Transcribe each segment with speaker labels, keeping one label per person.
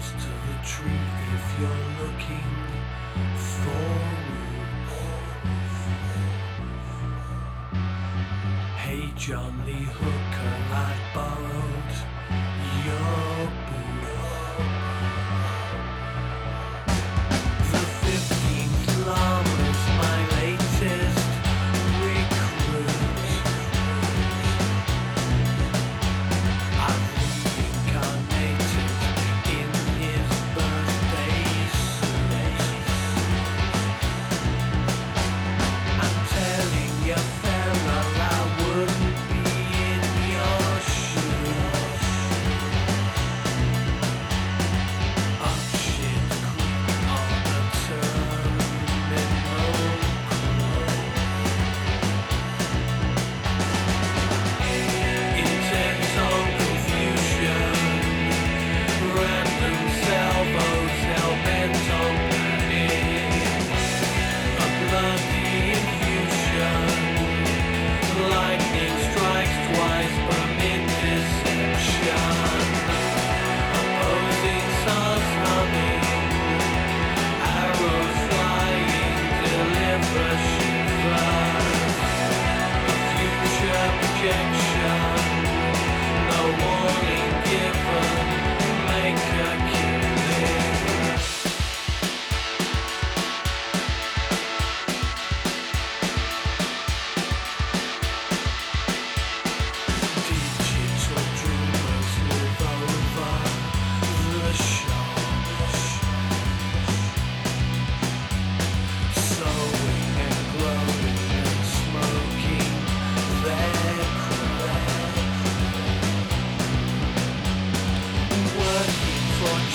Speaker 1: close to the tree if you're looking forward. Hey, John Lee Hooker, I borrowed your.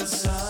Speaker 1: Enjoy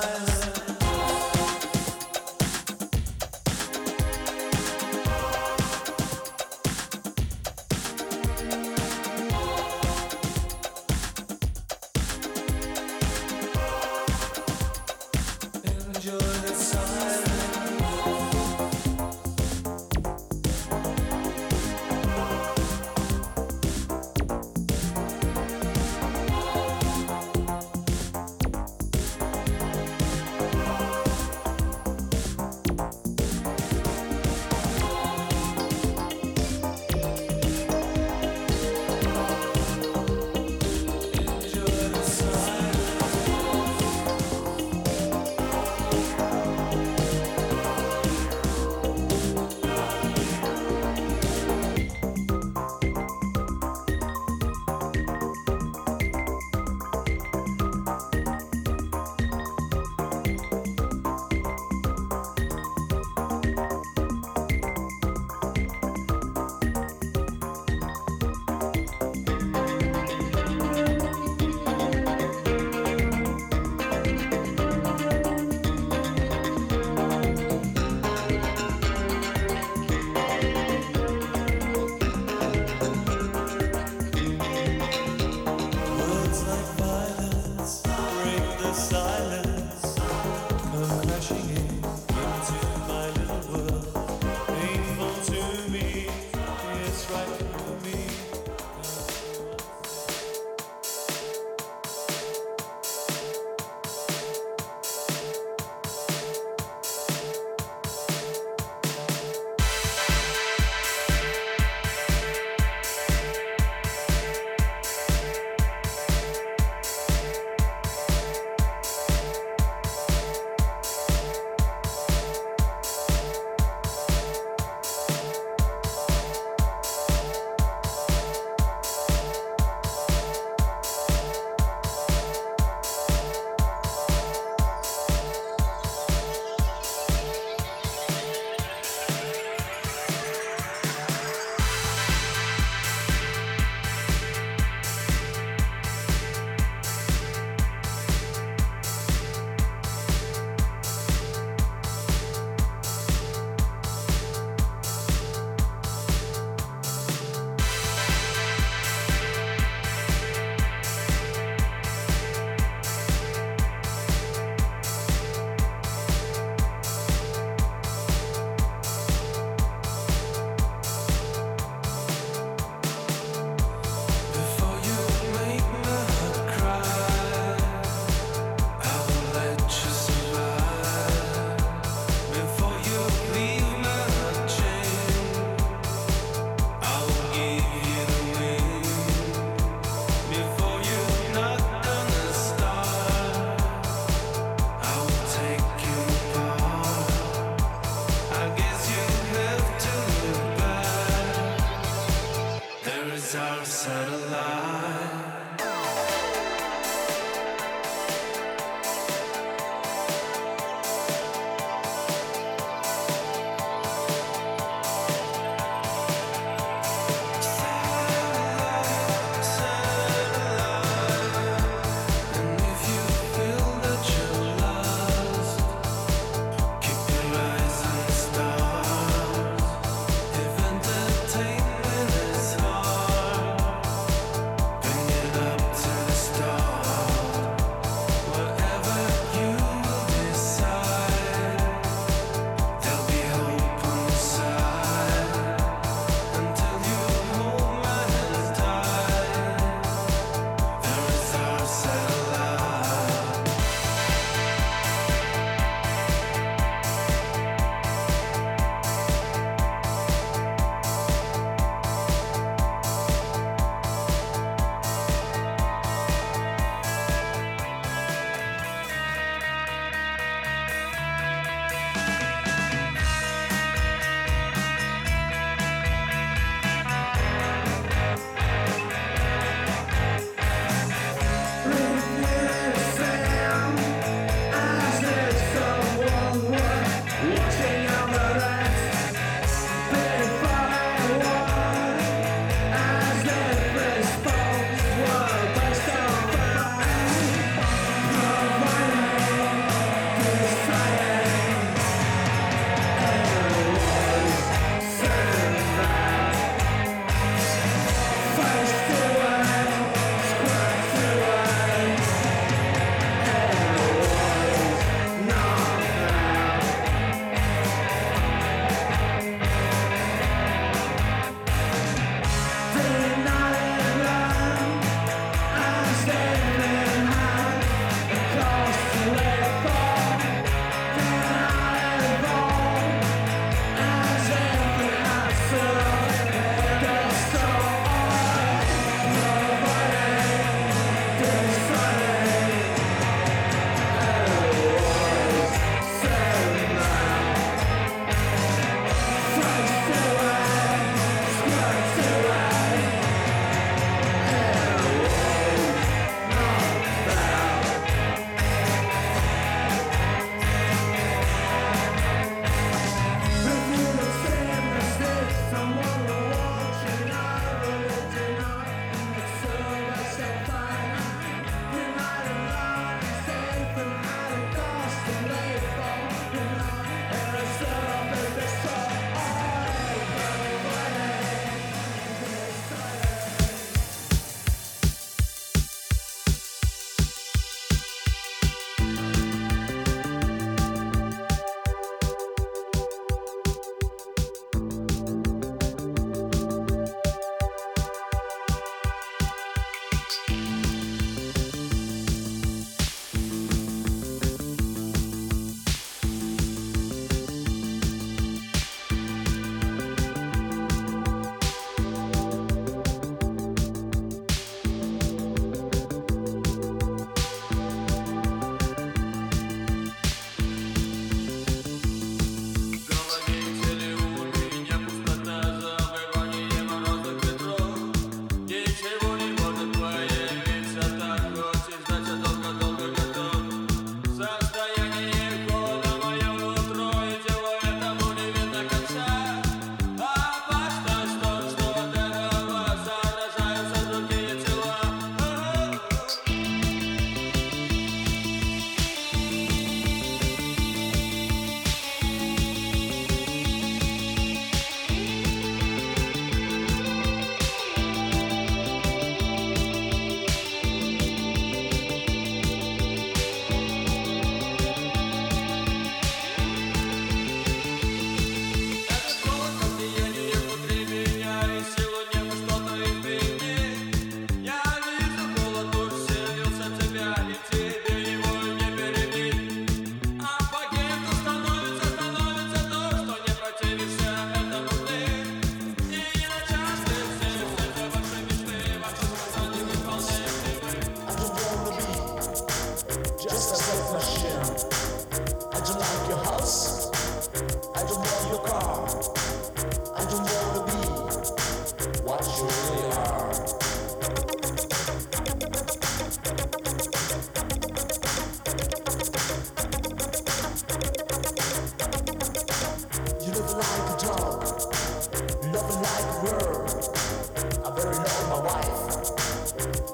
Speaker 1: I buried all my wife.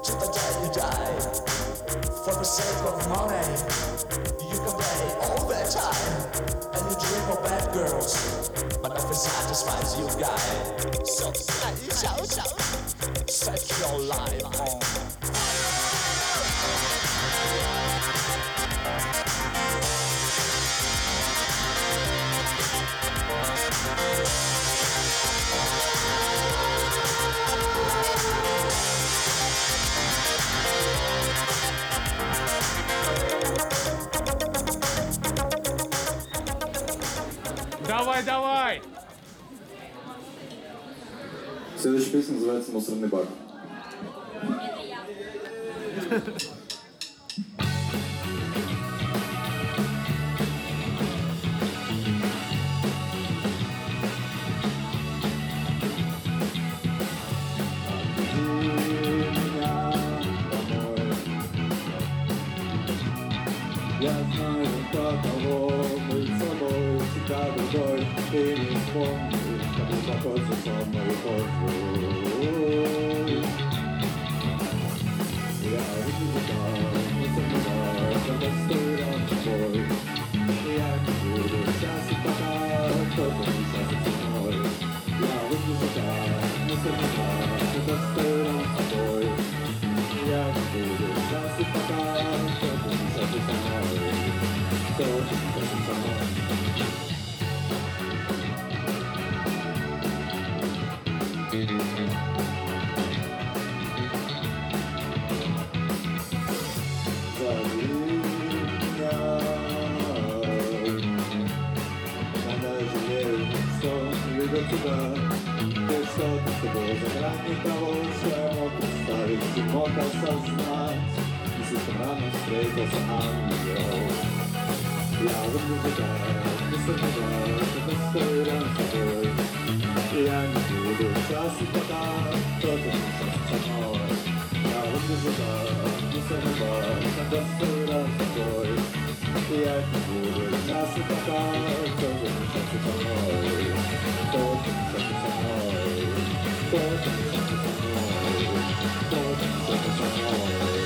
Speaker 1: Cheap and dead, you die. For the sake of money, you
Speaker 2: can play all the
Speaker 3: time. And you dream of bad girls, but nothing
Speaker 4: satisfies you, guy. So, shout, shout, set your life on.
Speaker 5: следующая песня называется «Мусорный бак». var Sen
Speaker 3: döttor
Speaker 6: the Göteborg Jag bor i Nassetakar Tågen från Göteborg
Speaker 7: Tågen från Göteborg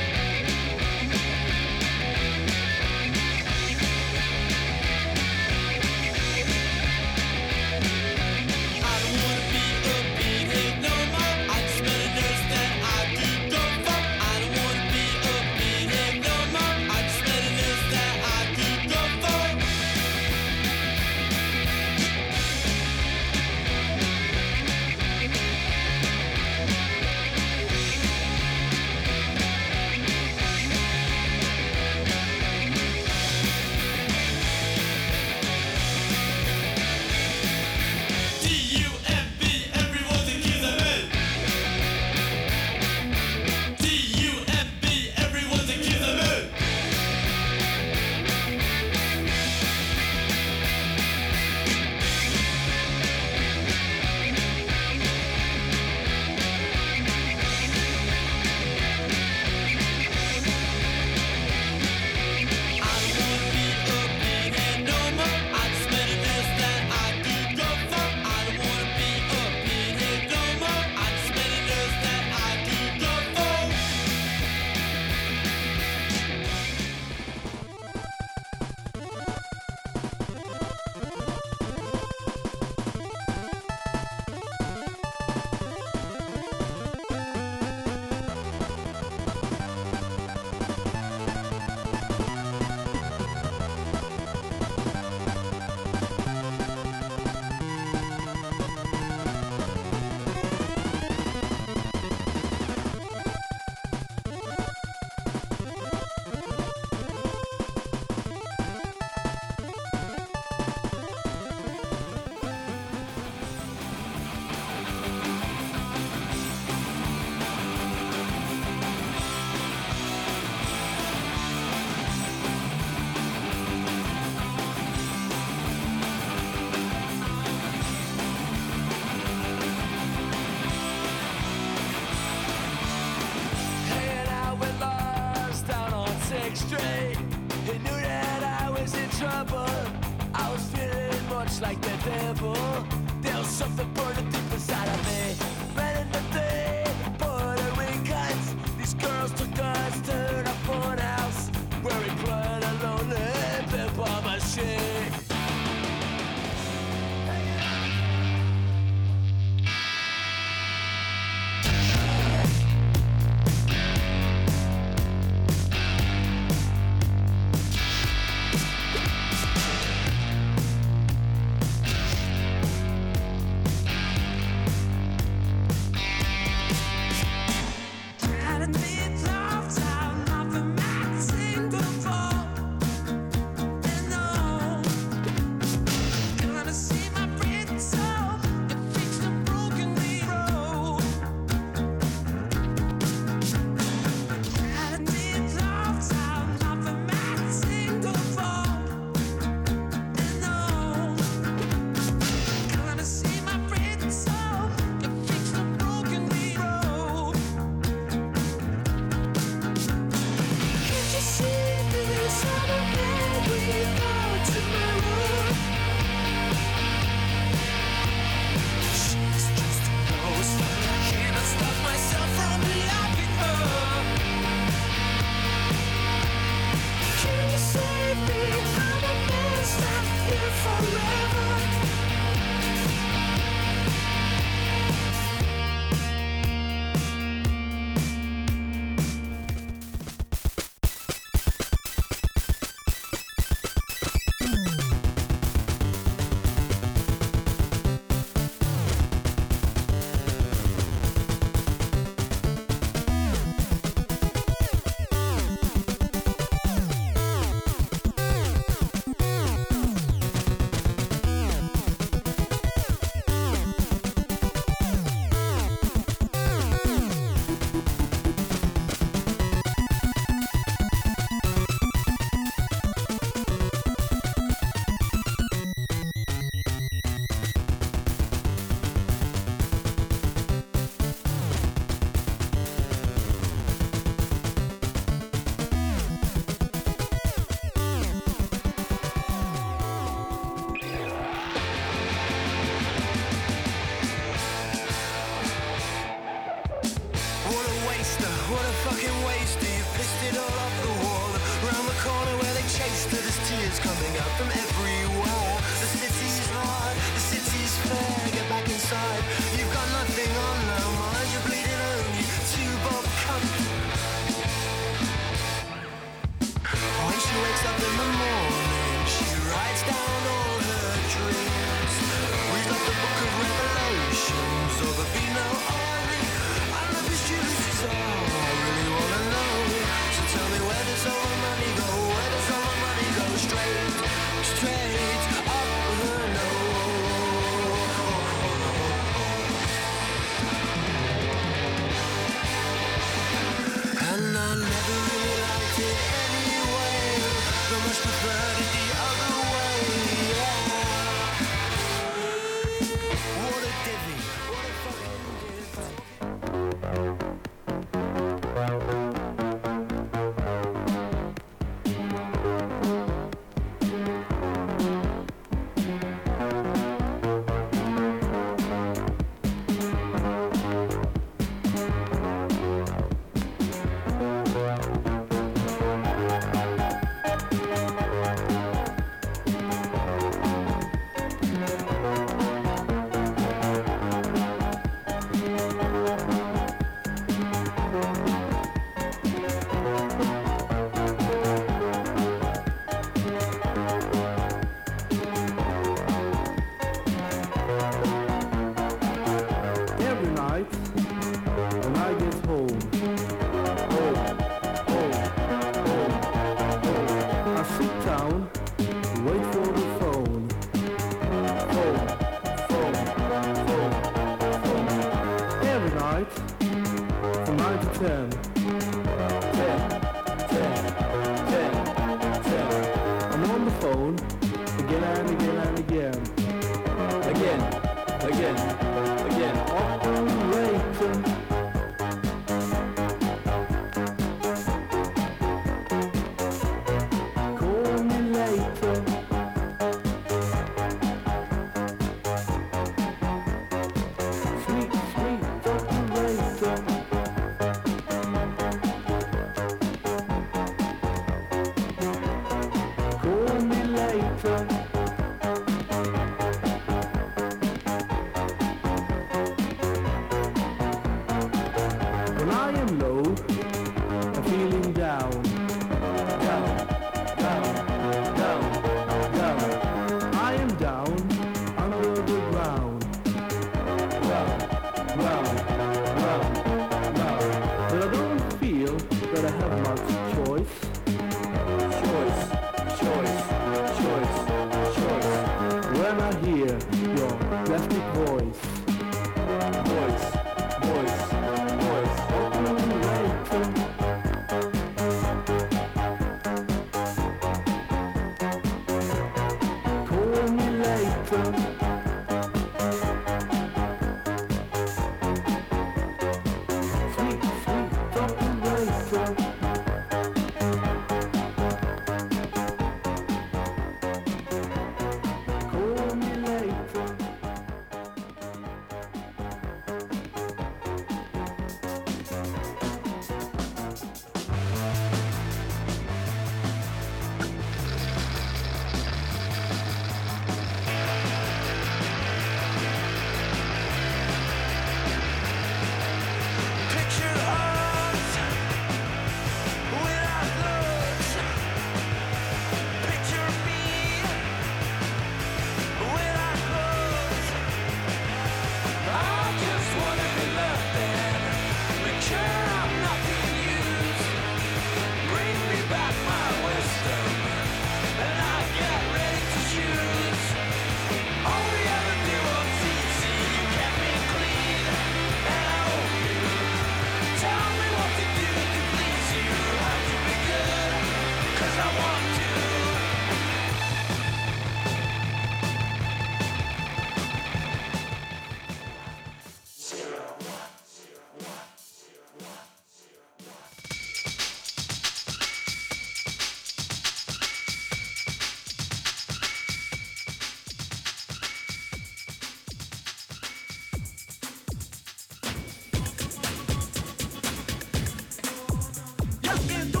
Speaker 7: Let's get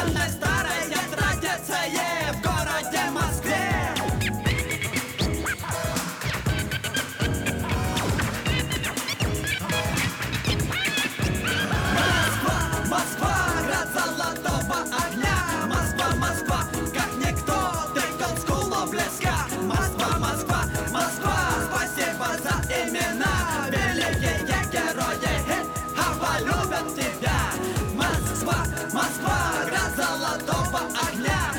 Speaker 8: Военное традиция в городе Москве. Москва, Москва, град золотого огня. Москва, Москва, как никто, ты голдскула блеска. Москва, Москва, Москва, спасибо за имена. Великие герои,
Speaker 9: а полюбят тебя. Москва, Москва золотого огня.